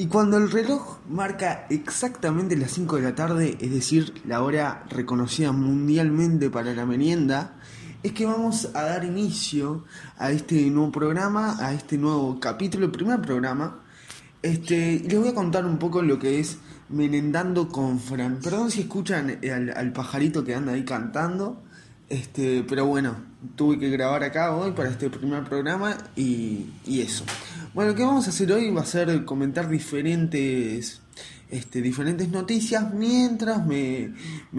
Y cuando el reloj marca exactamente las 5 de la tarde, es decir, la hora reconocida mundialmente para la merienda, es que vamos a dar inicio a este nuevo programa, a este nuevo capítulo, el primer programa. Este, les voy a contar un poco lo que es Merendando con Fran. Perdón si escuchan al, pajarito que anda ahí cantando. Este, pero bueno, tuve que grabar acá hoy para este primer programa y, y eso. Bueno, lo que vamos a hacer hoy va a ser comentar diferentes, este, diferentes noticias. Mientras me,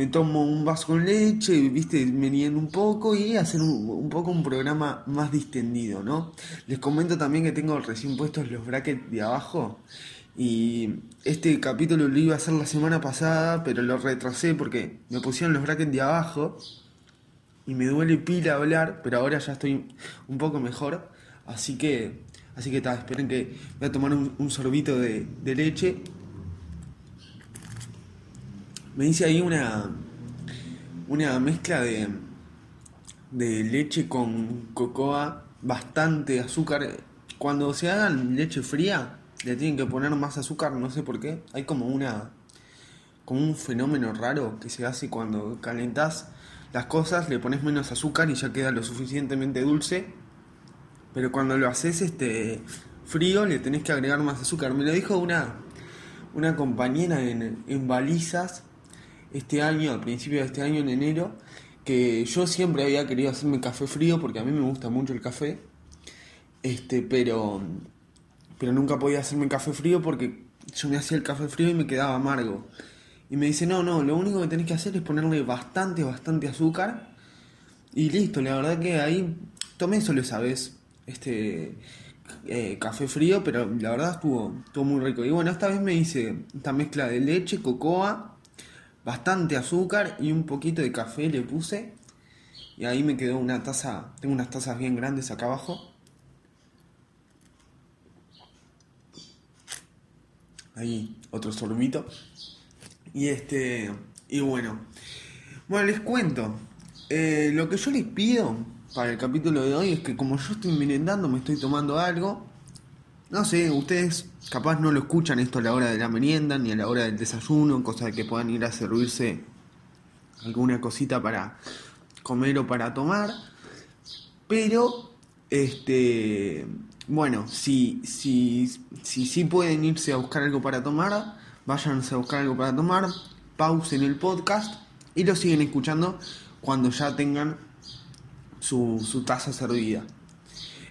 tomo un vaso con leche, viste, me un poco y hacer un, poco un programa más distendido, ¿no? Les comento también que tengo recién puestos los brackets de abajo y este capítulo lo iba a hacer la semana pasada, pero lo retrasé porque me pusieron los brackets de abajo y me duele pila hablar, pero ahora ya estoy un poco mejor, así que Así que está, esperen que voy a tomar un, sorbito de, leche. Me dice ahí una, una mezcla de, de leche con cocoa, bastante azúcar. Cuando se hagan leche fría, le tienen que poner más azúcar, no sé por qué. Hay como una como un fenómeno raro que se hace cuando calentas las cosas, le pones menos azúcar y ya queda lo suficientemente dulce pero cuando lo haces este frío le tenés que agregar más azúcar. Me lo dijo una, una compañera en, en balizas este año, al principio de este año, en enero, que yo siempre había querido hacerme café frío porque a mí me gusta mucho el café. Este, pero pero nunca podía hacerme café frío porque yo me hacía el café frío y me quedaba amargo. Y me dice, no, no, lo único que tenés que hacer es ponerle bastante, bastante azúcar. Y listo, la verdad que ahí tomé solo esa vez este eh, café frío, pero la verdad estuvo, estuvo muy rico. Y bueno, esta vez me hice esta mezcla de leche, cocoa, bastante azúcar y un poquito de café le puse. Y ahí me quedó una taza, tengo unas tazas bien grandes acá abajo. Ahí otro sorbito. Y este, y bueno, bueno, les cuento. Eh, lo que yo les pido para el capítulo de hoy es que como yo estoy merendando, me estoy tomando algo. No sé, ustedes capaz no lo escuchan esto a la hora de la merienda ni a la hora del desayuno, cosa de que puedan ir a servirse alguna cosita para comer o para tomar. Pero, este, bueno, si, si, si, si pueden irse a buscar algo para tomar, váyanse a buscar algo para tomar, pausen el podcast y lo siguen escuchando cuando ya tengan su, su taza servida.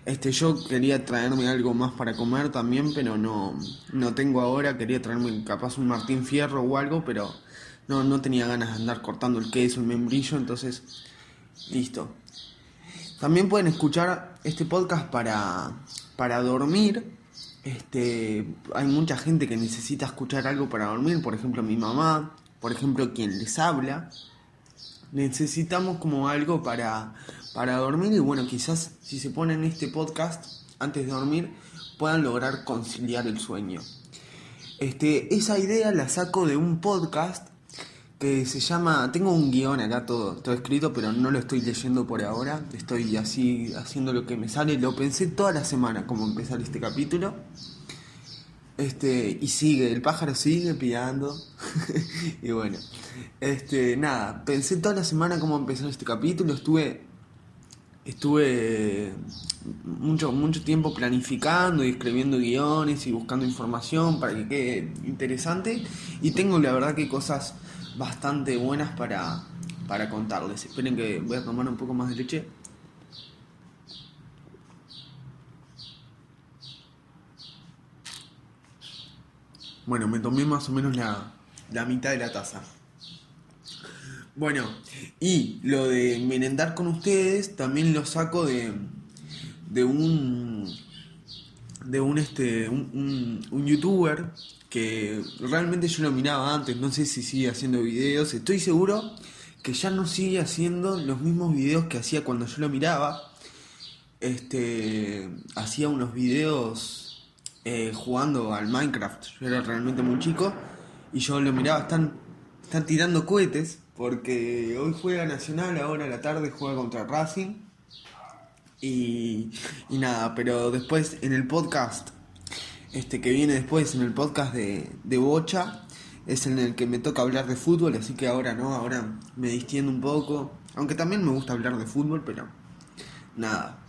Este, yo quería traerme algo más para comer también, pero no, no tengo ahora. Quería traerme capaz un Martín Fierro o algo, pero no, no tenía ganas de andar cortando el queso, el membrillo, entonces, listo. También pueden escuchar este podcast para, para dormir. Este, hay mucha gente que necesita escuchar algo para dormir, por ejemplo mi mamá, por ejemplo quien les habla. Necesitamos como algo para, para dormir y bueno, quizás si se ponen este podcast antes de dormir puedan lograr conciliar el sueño. Este, esa idea la saco de un podcast que se llama, tengo un guion acá todo, todo escrito, pero no lo estoy leyendo por ahora, estoy así haciendo lo que me sale, lo pensé toda la semana como empezar este capítulo. Este, y sigue, el pájaro sigue piando. y bueno, este, nada, pensé toda la semana cómo empezar este capítulo, estuve estuve mucho, mucho tiempo planificando y escribiendo guiones y buscando información para que quede interesante y tengo la verdad que cosas bastante buenas para, para contarles. Esperen que voy a tomar un poco más de leche. Bueno, me tomé más o menos la, la mitad de la taza. Bueno, y lo de merendar con ustedes también lo saco de, de un de un este un, youtuber que realmente yo lo miraba antes, no sé si sigue haciendo videos, estoy seguro que ya no sigue haciendo los mismos videos que hacía cuando yo lo miraba. Este hacía unos videos eh, jugando al Minecraft. Yo era realmente muy chico y yo lo miraba, están, están tirando cohetes porque hoy juega Nacional, ahora a la tarde juega contra Racing. Y, y nada, pero después en el podcast este que viene después en el podcast de, de Bocha, es en el que me toca hablar de fútbol, así que ahora no, ahora me distiendo un poco, aunque también me gusta hablar de fútbol, pero nada,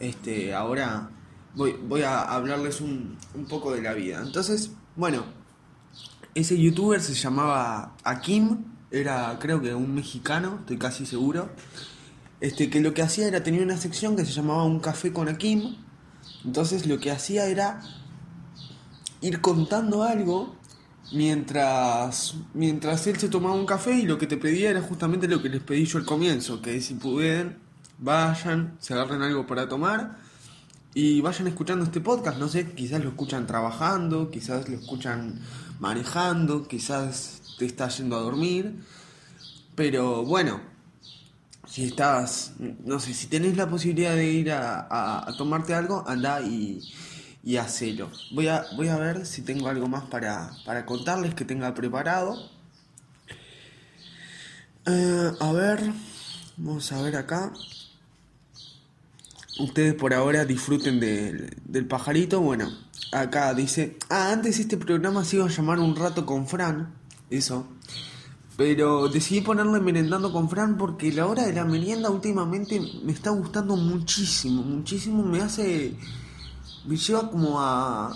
este, ahora voy, voy a hablarles un, un poco de la vida. Entonces, bueno, ese youtuber se llamaba Akim, era creo que un mexicano, estoy casi seguro. Este que lo que hacía era tenía una sección que se llamaba Un café con Akim. Entonces lo que hacía era ir contando algo mientras mientras él se tomaba un café y lo que te pedía era justamente lo que les pedí yo al comienzo, que si pueden vayan, se agarren algo para tomar y vayan escuchando este podcast, no sé, quizás lo escuchan trabajando, quizás lo escuchan manejando, quizás te estás yendo a dormir, pero bueno, si estás, no sé, si tenés la posibilidad de ir a, tomarte algo, anda y, y hacelo. Voy a, voy a ver si tengo algo más para, para contarles que tenga preparado. Eh, a ver, vamos a ver acá ustedes por ahora disfruten del pajarito. Bueno, acá dice, ah, antes este programa se iba a llamar Un rato con Fran, eso. Pero decidí ponerle merendando con Fran porque la hora de la merienda últimamente me está gustando muchísimo, muchísimo. Me hace, me lleva como a,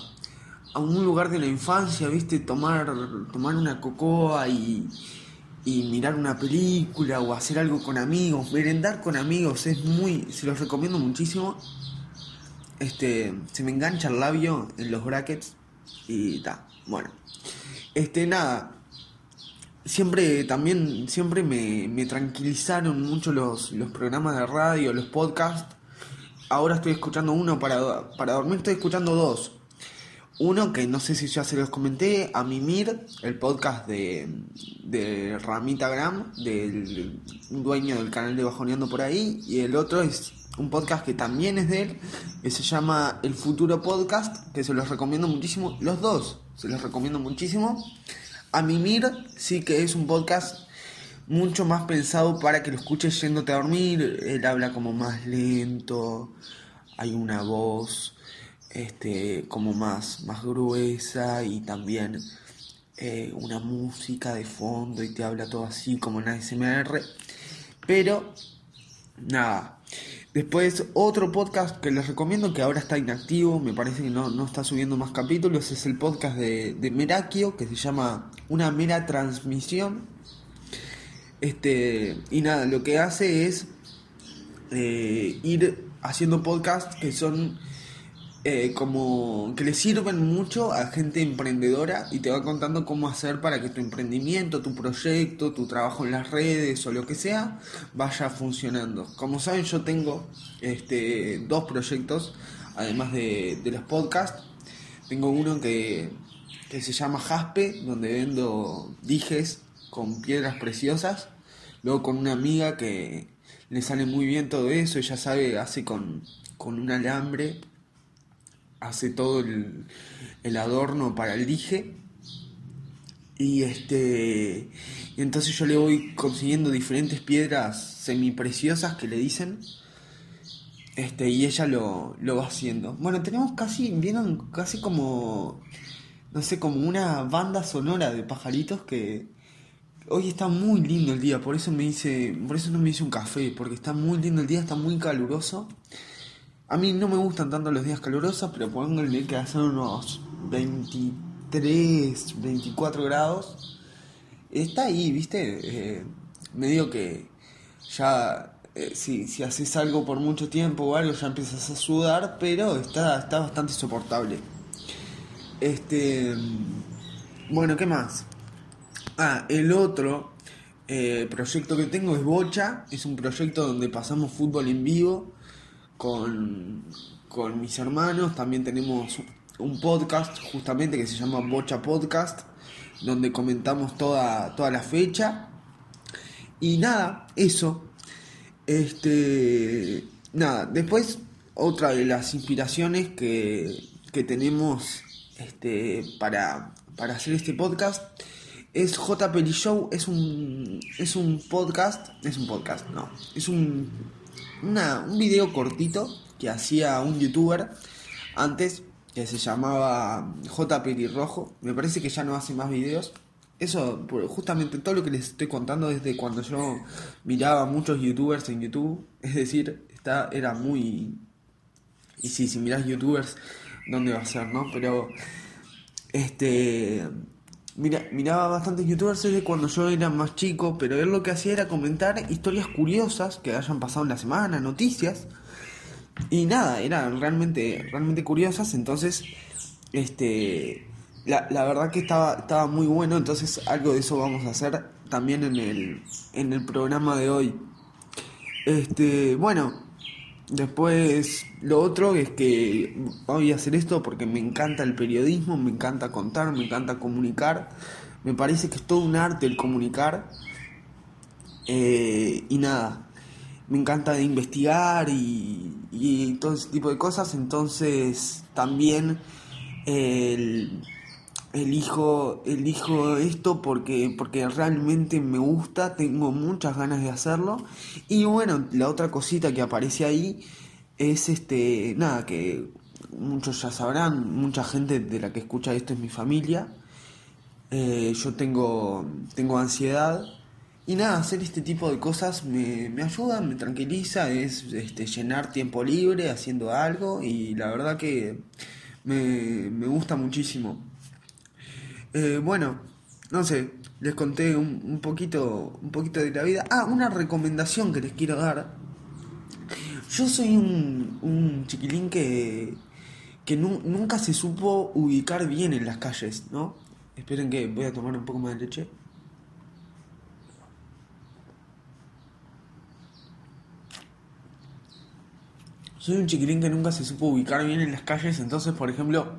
a un lugar de la infancia, ¿viste? Tomar, tomar una cocoa y y mirar una película o hacer algo con amigos, merendar con amigos, es muy, se los recomiendo muchísimo. Este, se me engancha el labio en los brackets y ta, bueno. Este, nada, siempre también, siempre me, me tranquilizaron mucho los, los programas de radio, los podcasts. Ahora estoy escuchando uno para, para dormir, estoy escuchando dos. Uno que no sé si ya se los comenté, a Mimir, el podcast de, de Ramita Gram, del dueño del canal de Bajoneando por ahí. Y el otro es un podcast que también es de él, que se llama El Futuro Podcast, que se los recomiendo muchísimo. Los dos, se los recomiendo muchísimo. A Mimir sí que es un podcast mucho más pensado para que lo escuches yéndote a dormir. Él habla como más lento, hay una voz este, como más, más gruesa y también eh, una música de fondo y te habla todo así como en ASMR. Pero, nada. Después otro podcast que les recomiendo que ahora está inactivo, me parece que no, está subiendo más capítulos, es el podcast de, de Merakio que se llama Una mera transmisión. Este, y nada, lo que hace es eh, ir haciendo podcasts que son eh, como que le sirven mucho a gente emprendedora y te va contando cómo hacer para que tu emprendimiento, tu proyecto, tu trabajo en las redes o lo que sea vaya funcionando. Como saben yo tengo este, dos proyectos, además de, los podcasts. Tengo uno que, que se llama Jaspe, donde vendo dijes con piedras preciosas. Luego con una amiga que le sale muy bien todo eso, ella sabe, hace con, con un alambre hace todo el, el adorno para el dije. Y este. Y entonces yo le voy consiguiendo diferentes piedras semipreciosas que le dicen. Este, y ella lo, lo va haciendo. Bueno, tenemos casi, vieron casi como, no sé, como una banda sonora de pajaritos que hoy está muy lindo el día, por eso me hice, por eso no me hice un café, porque está muy lindo el día, está muy caluroso. A mí no me gustan tanto los días calurosos, pero pónganle que hacen unos 23, 24 grados. Está ahí, ¿viste? Eh, medio que ya eh, si, si haces algo por mucho tiempo o algo ya empiezas a sudar, pero está, está bastante soportable. Este. Bueno, ¿qué más? Ah, el otro eh, proyecto que tengo es Bocha. Es un proyecto donde pasamos fútbol en vivo con, con mis hermanos. También tenemos un podcast justamente que se llama Bocha Podcast, donde comentamos toda, toda la fecha. Y nada, eso. Este. Nada, después otra de las inspiraciones que, que tenemos este, para, para hacer este podcast es J Show, es un, es un podcast, es un podcast, no, es un un video cortito que hacía un youtuber antes que se llamaba J. Me parece que ya no hace más videos. Eso, justamente todo lo que les estoy contando desde cuando yo miraba muchos youtubers en YouTube. Es decir, está, era muy... Y sí, si miras youtubers, ¿dónde va a ser, no? Pero... Este... Mira, miraba bastantes youtubers desde cuando yo era más chico, pero él lo que hacía era comentar historias curiosas que hayan pasado en la semana, noticias. Y nada, eran realmente, realmente curiosas, entonces, este, la, la verdad que estaba, estaba muy bueno, entonces algo de eso vamos a hacer también en el, en el programa de hoy. Este, bueno, después lo otro es que voy a hacer esto porque me encanta el periodismo, me encanta contar, me encanta comunicar. Me parece que es todo un arte el comunicar. Eh, y nada, me encanta investigar y, y, todo ese tipo de cosas. Entonces también el, elijo, elijo esto porque, porque realmente me gusta, tengo muchas ganas de hacerlo. Y bueno, la otra cosita que aparece ahí es este, nada, que muchos ya sabrán, mucha gente de la que escucha esto es mi familia. Eh, yo tengo, tengo ansiedad. Y nada, hacer este tipo de cosas me, me ayuda, me tranquiliza, es este, llenar tiempo libre haciendo algo y la verdad que me, me gusta muchísimo. Eh, bueno, no sé, les conté un, poquito, un poquito de la vida. Ah, una recomendación que les quiero dar. Yo soy un, un chiquilín que, que nunca se supo ubicar bien en las calles, ¿no? Esperen que voy a tomar un poco más de leche. Soy un chiquilín que nunca se supo ubicar bien en las calles, entonces, por ejemplo,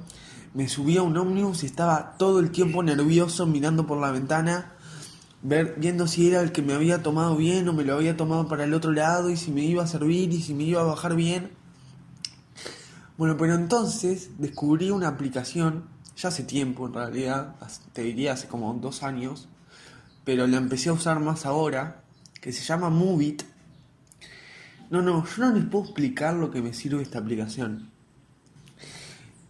me subía a un ómnibus y estaba todo el tiempo nervioso mirando por la ventana, ver, viendo si era el que me había tomado bien o me lo había tomado para el otro lado y si me iba a servir y si me iba a bajar bien. Bueno, pero entonces descubrí una aplicación, ya hace tiempo en realidad, te diría hace como dos años, pero la empecé a usar más ahora, que se llama Movit. No, no, yo no les puedo explicar lo que me sirve esta aplicación.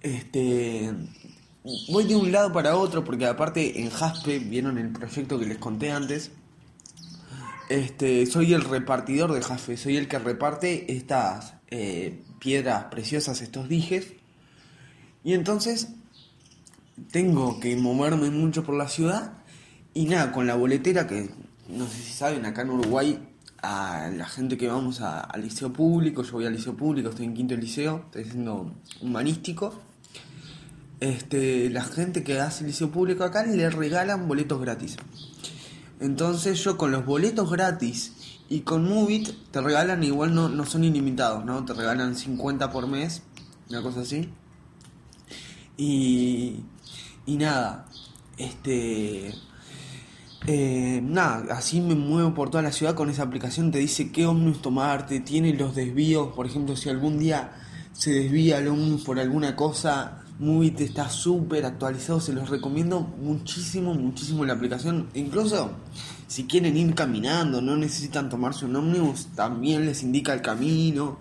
Este, voy de un lado para otro porque aparte en Jaspe vieron el proyecto que les conté antes. Este, soy el repartidor de Jaspe, soy el que reparte estas eh, piedras preciosas, estos dijes. Y entonces tengo que moverme mucho por la ciudad y nada, con la boletera que no sé si saben, acá en Uruguay a la gente que vamos al liceo público, yo voy al liceo público, estoy en quinto liceo, estoy haciendo humanístico este, la gente que hace liceo público acá le regalan boletos gratis. Entonces yo con los boletos gratis y con Movit te regalan, igual no, no son ilimitados, ¿no? Te regalan 50 por mes, una cosa así. Y, y nada, este... Eh, nada, así me muevo por toda la ciudad con esa aplicación, te dice qué ómnibus tomarte, tiene los desvíos, por ejemplo, si algún día se desvía el ómnibus por alguna cosa, Movit está súper actualizado, se los recomiendo muchísimo, muchísimo la aplicación. Incluso si quieren ir caminando, no necesitan tomarse un ómnibus, también les indica el camino.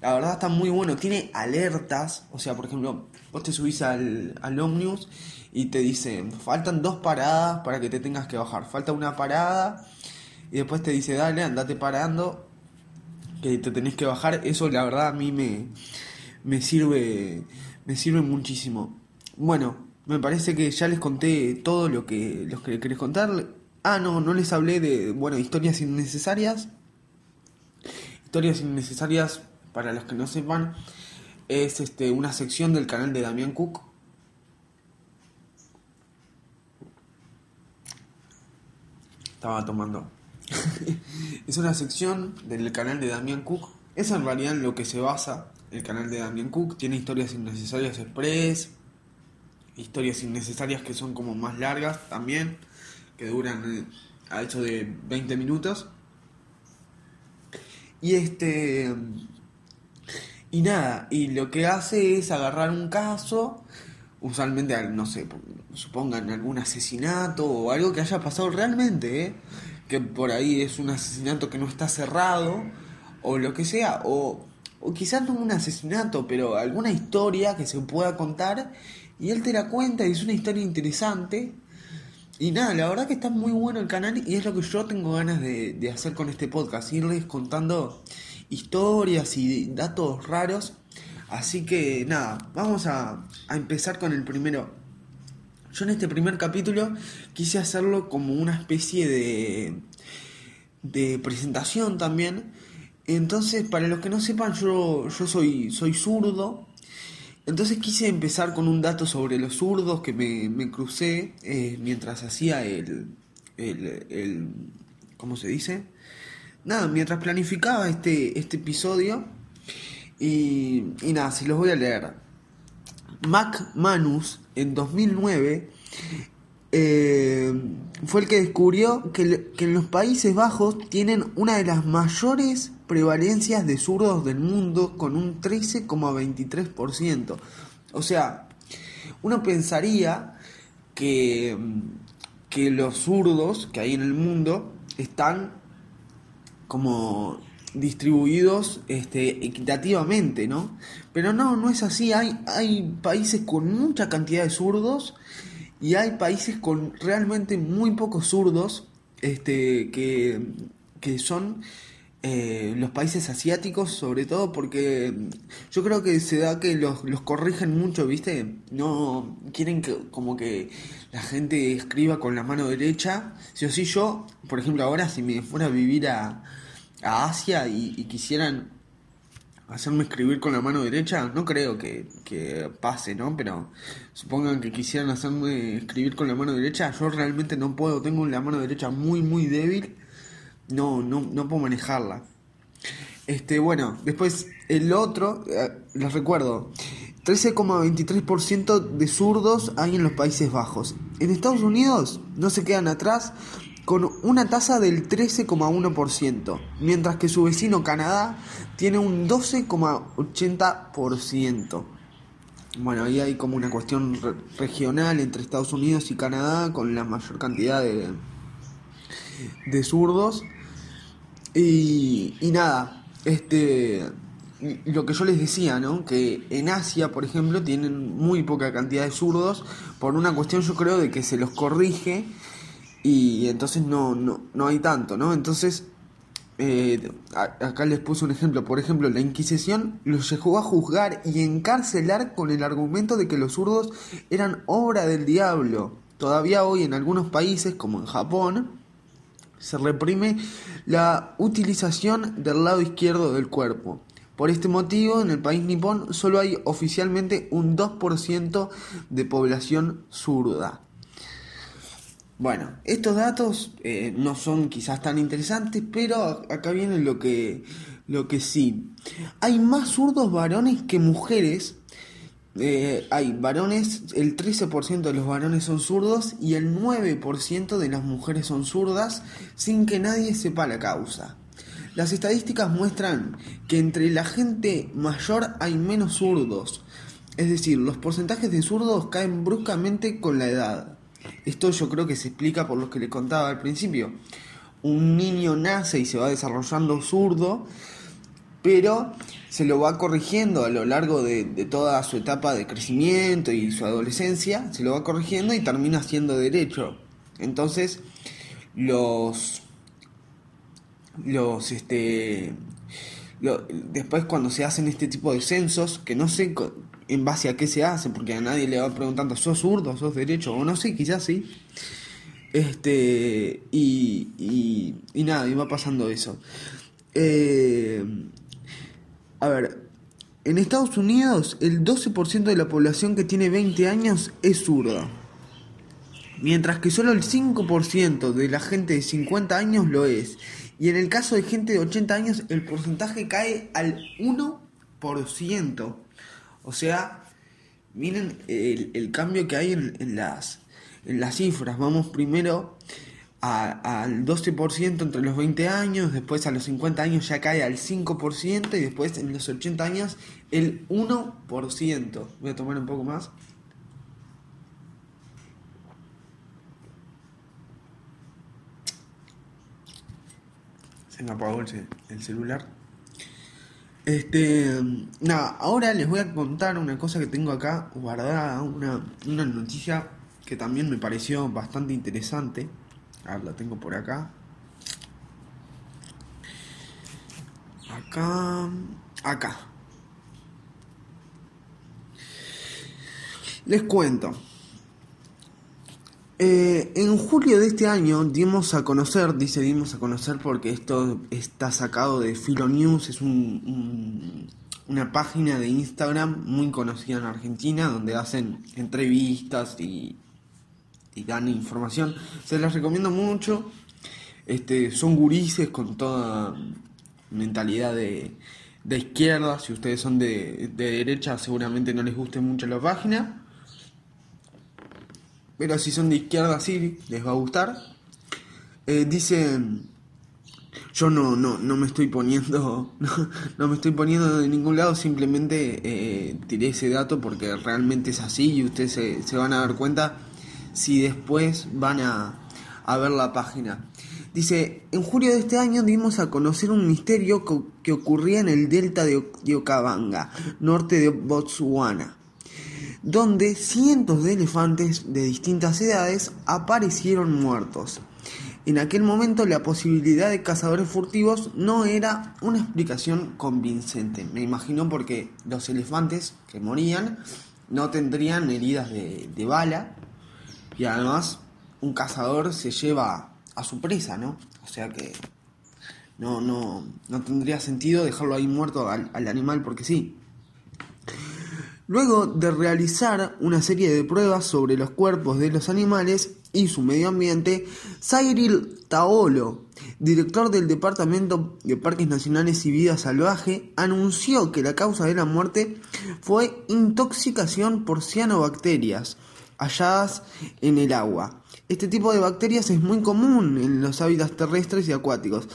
La verdad está muy bueno, tiene alertas, o sea, por ejemplo, vos te subís al, al ómnibus y te dice, faltan dos paradas para que te tengas que bajar, falta una parada y después te dice, dale, andate parando, que te tenés que bajar. Eso la verdad a mí me, me sirve me sirve muchísimo. Bueno, me parece que ya les conté todo lo que, los que querés contar. Ah, no, no les hablé de, bueno, historias innecesarias. Historias innecesarias, para los que no sepan, es este, una sección del canal de Damián Cook. Estaba tomando. es una sección del canal de Damián Cook. Es en realidad en lo que se basa el canal de Damien Cook. Tiene historias innecesarias express, historias innecesarias que son como más largas también, que duran eh, a hecho de 20 minutos. Y este. Y nada, y lo que hace es agarrar un caso, usualmente, no sé, supongan algún asesinato o algo que haya pasado realmente, ¿eh? que por ahí es un asesinato que no está cerrado, o lo que sea, o o quizás no un asesinato, pero alguna historia que se pueda contar y él te la cuenta y es una historia interesante. Y nada, la verdad que está muy bueno el canal y es lo que yo tengo ganas de, hacer con este podcast, irles contando historias y datos raros. Así que nada, vamos a, a empezar con el primero. Yo en este primer capítulo quise hacerlo como una especie de, de presentación también. Entonces, para los que no sepan, yo, soy, soy zurdo. Entonces quise empezar con un dato sobre los zurdos que me, crucé eh, mientras hacía el, el, ¿Cómo se dice? Nada, mientras planificaba este, este episodio. Y, y nada, se los voy a leer. Mac Manus en 2009 eh, fue el que descubrió que, en los Países Bajos tienen una de las mayores prevalencias de zurdos del mundo con un 13,23%. O sea, uno pensaría que, que los zurdos que hay en el mundo están como distribuidos este, equitativamente, ¿no? Pero no, no es así. Hay, hay países con mucha cantidad de zurdos y hay países con realmente muy pocos zurdos este, que, que son eh, los países asiáticos, sobre todo porque yo creo que se da que los, los corrigen mucho, ¿viste? No quieren que como que la gente escriba con la mano derecha. Si o sí yo, por ejemplo, ahora si me fuera a vivir a, a Asia y, quisieran hacerme escribir con la mano derecha, no creo que, que, pase, ¿no? Pero supongan que quisieran hacerme escribir con la mano derecha, yo realmente no puedo, tengo la mano derecha muy, muy débil, no, no, no puedo manejarla. Este, bueno, después el otro, eh, les recuerdo, 13,23% de zurdos hay en los Países Bajos. En Estados Unidos no se quedan atrás con una tasa del 13,1%, mientras que su vecino Canadá tiene un 12,80%. Bueno, ahí hay como una cuestión regional entre Estados Unidos y Canadá con la mayor cantidad de, de zurdos. Y, y nada, este, lo que yo les decía, ¿no? Que en Asia, por ejemplo, tienen muy poca cantidad de zurdos por una cuestión, yo creo, de que se los corrige y entonces no, no, no hay tanto, ¿no? Entonces, eh, acá les puse un ejemplo, por ejemplo, la Inquisición los llegó a juzgar y encarcelar con el argumento de que los zurdos eran obra del diablo. Todavía hoy en algunos países, como en Japón, se reprime la utilización del lado izquierdo del cuerpo. Por este motivo, en el país nipón solo hay oficialmente un 2% de población zurda. Bueno, estos datos eh, no son quizás tan interesantes, pero acá viene lo que, lo que sí. Hay más zurdos varones que mujeres. Eh, hay varones, el 13% de los varones son zurdos y el 9% de las mujeres son zurdas sin que nadie sepa la causa. Las estadísticas muestran que entre la gente mayor hay menos zurdos, es decir, los porcentajes de zurdos caen bruscamente con la edad. Esto yo creo que se explica por lo que le contaba al principio. Un niño nace y se va desarrollando zurdo, pero se lo va corrigiendo a lo largo de, toda su etapa de crecimiento y su adolescencia, se lo va corrigiendo y termina siendo derecho. Entonces, los los este después cuando se hacen este tipo de censos que no sé en base a qué se hace, porque a nadie le va preguntando, ¿sos zurdo, sos derecho? O no sé, quizás sí. Este, y, y, y nada, y va pasando eso. Eh, a ver, en Estados Unidos el 12% de la población que tiene 20 años es zurda. Mientras que solo el 5% de la gente de 50 años lo es. Y en el caso de gente de 80 años el porcentaje cae al 1%. O sea, miren el, cambio que hay en, las, en las cifras. Vamos primero al 12% entre los 20 años, después a los 50 años ya cae al 5% y después en los 80 años el 1%. Voy a tomar un poco más. Se me apagó el celular. Este, nada, ahora les voy a contar una cosa que tengo acá guardada, una, una noticia que también me pareció bastante interesante. A ver, la tengo por acá. Acá, acá. Les cuento. Eh, en julio de este año dimos a conocer, dice dimos a conocer porque esto está sacado de Filo News, es una página de Instagram muy conocida en Argentina donde hacen entrevistas y, y dan información. Se las recomiendo mucho. Este, son gurises con toda mentalidad de, de izquierda. Si ustedes son de, de derecha seguramente no les guste mucho la página. Pero si son de izquierda sí, les va a gustar. Eh, dice, yo no, no, no me estoy poniendo, no, me estoy poniendo de ningún lado, simplemente eh, tiré ese dato porque realmente es así y ustedes se, se van a dar cuenta si después van a, a, ver la página. Dice, en julio de este año dimos a conocer un misterio que ocurría en el delta de, de Okabanga, norte de Botswana donde cientos de elefantes de distintas edades aparecieron muertos. En aquel momento la posibilidad de cazadores furtivos no era una explicación convincente. Me imagino porque los elefantes que morían no tendrían heridas de, bala y además un cazador se lleva a su presa, ¿no? O sea que no, no, no tendría sentido dejarlo ahí muerto al, al animal porque sí. Luego de realizar una serie de pruebas sobre los cuerpos de los animales y su medio ambiente, Cyril Taolo, director del Departamento de Parques Nacionales y Vida Salvaje, anunció que la causa de la muerte fue intoxicación por cianobacterias halladas en el agua. Este tipo de bacterias es muy común en los hábitats terrestres y acuáticos,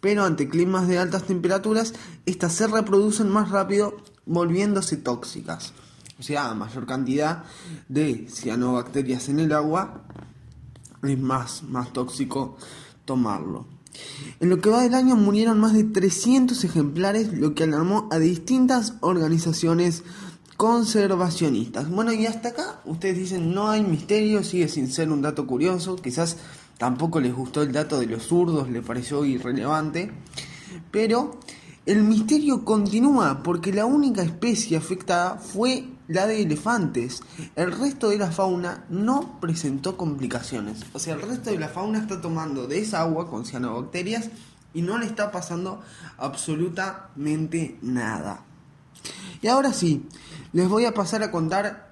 pero ante climas de altas temperaturas, estas se reproducen más rápido volviéndose tóxicas. O sea, mayor cantidad de cianobacterias en el agua, es más, más tóxico tomarlo. En lo que va del año murieron más de 300 ejemplares, lo que alarmó a distintas organizaciones conservacionistas. Bueno, y hasta acá ustedes dicen no hay misterio, sigue sin ser un dato curioso, quizás tampoco les gustó el dato de los zurdos, le pareció irrelevante, pero el misterio continúa porque la única especie afectada fue la de elefantes. El resto de la fauna no presentó complicaciones. O sea, el resto de la fauna está tomando de esa agua con cianobacterias y no le está pasando absolutamente nada. Y ahora sí, les voy a pasar a contar.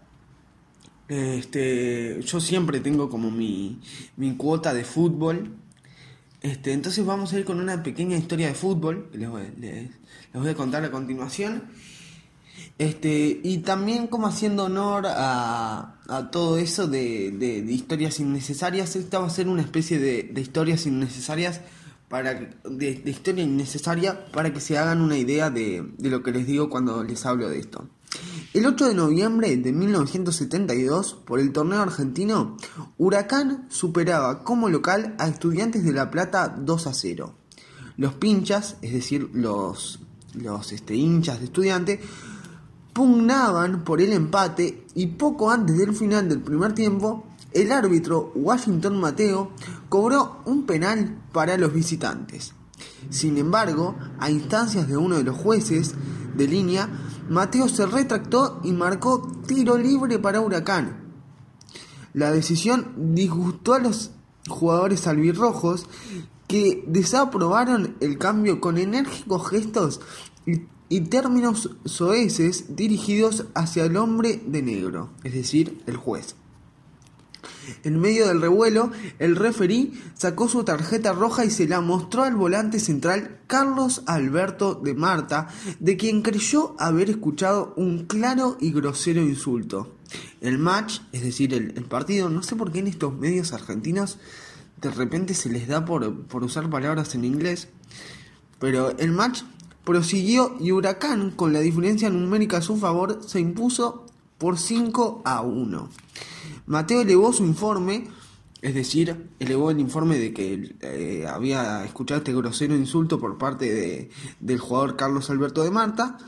Este, yo siempre tengo como mi, mi cuota de fútbol este, entonces vamos a ir con una pequeña historia de fútbol que les voy, a contar a continuación. Este, y también como haciendo honor a, todo eso de, historias innecesarias, esta va a ser una especie de, historias innecesarias para de, historia innecesaria para que se hagan una idea de lo que les digo cuando les hablo de esto. El 8 de noviembre de 1972, por el torneo argentino, Huracán superaba como local a Estudiantes de La Plata 2 a 0. Los pinchas, es decir, los, los este, hinchas de Estudiantes, pugnaban por el empate y poco antes del final del primer tiempo, el árbitro Washington Mateo cobró un penal para los visitantes. Sin embargo, a instancias de uno de los jueces de línea, Mateo se retractó y marcó tiro libre para Huracán. La decisión disgustó a los jugadores albirrojos que desaprobaron el cambio con enérgicos gestos y, términos soeces dirigidos hacia el hombre de negro, es decir, el juez. En medio del revuelo, el referí sacó su tarjeta roja y se la mostró al volante central Carlos Alberto de Marta, de quien creyó haber escuchado un claro y grosero insulto. El match, es decir, el, partido, no sé por qué en estos medios argentinos de repente se les da por, por usar palabras en inglés, pero el match prosiguió y Huracán, con la diferencia numérica a su favor, se impuso por 5 a 1. Mateo elevó su informe Es decir, elevó el informe de que eh, había escuchado este grosero insulto por parte de, del jugador Carlos Alberto de Marta.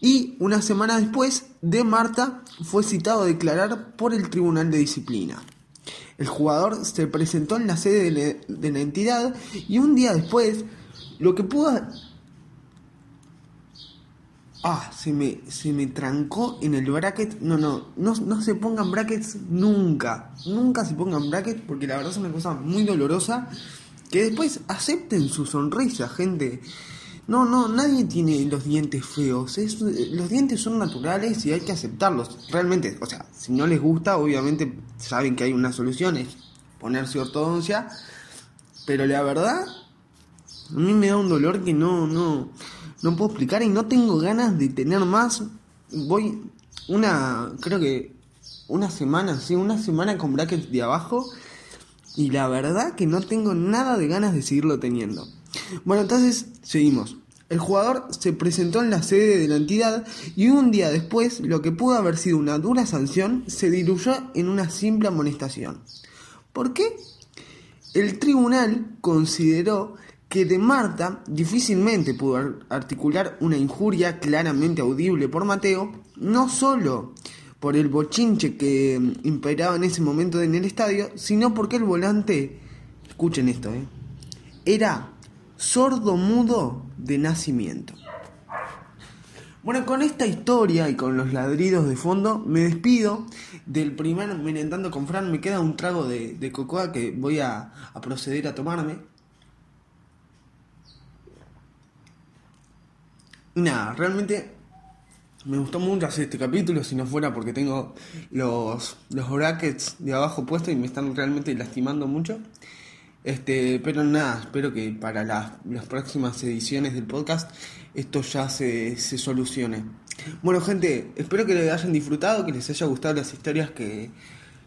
Y una semana después, de Marta fue citado a declarar por el Tribunal de Disciplina. El jugador se presentó en la sede de la, entidad y un día después, lo que pudo... Ah, se me, se me trancó en el bracket. No, no, no, no se pongan brackets nunca. Nunca se pongan brackets porque la verdad es una cosa muy dolorosa. Que después acepten su sonrisa, gente. No, no, nadie tiene los dientes feos. los dientes son naturales y hay que aceptarlos. Realmente, o sea, si no les gusta, obviamente saben que hay una solución, es ponerse ortodoncia. Pero la verdad, a mí me da un dolor que no, no, no puedo explicar y no tengo ganas de tener más. Voy una, creo que una semana, sí, una semana con brackets de abajo. Y la verdad que no tengo nada de ganas de seguirlo teniendo. Bueno, entonces seguimos. El jugador se presentó en la sede de la entidad y un día después lo que pudo haber sido una dura sanción se diluyó en una simple amonestación. ¿Por qué? El tribunal consideró que de Marta difícilmente pudo articular una injuria claramente audible por Mateo, no solo por el bochinche que imperaba en ese momento en el estadio, sino porque el volante, escuchen esto, ¿eh? era sordo mudo de nacimiento. Bueno, con esta historia y con los ladridos de fondo, me despido del primer Merendando con Fran. Me queda un trago de, cocoa que voy a, proceder a tomarme. Nada, realmente me gustó mucho hacer este capítulo, si no fuera porque tengo los, los brackets de abajo puestos y me están realmente lastimando mucho. Este, pero nada, espero que para las, próximas ediciones del podcast esto ya se, se, solucione. Bueno, gente, espero que les hayan disfrutado, que les haya gustado las historias que,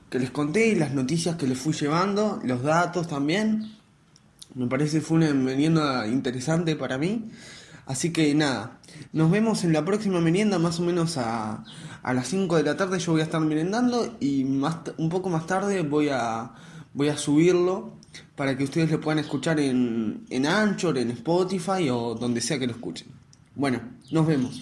que les conté y las noticias que les fui llevando, los datos también. Me parece que fue una merienda interesante para mí. Así que nada, nos vemos en la próxima merienda, más o menos a, a las 5 de la tarde. Yo voy a estar merendando y más, un poco más tarde voy a, voy a subirlo para que ustedes lo puedan escuchar en, en Anchor, en Spotify o donde sea que lo escuchen. Bueno, nos vemos.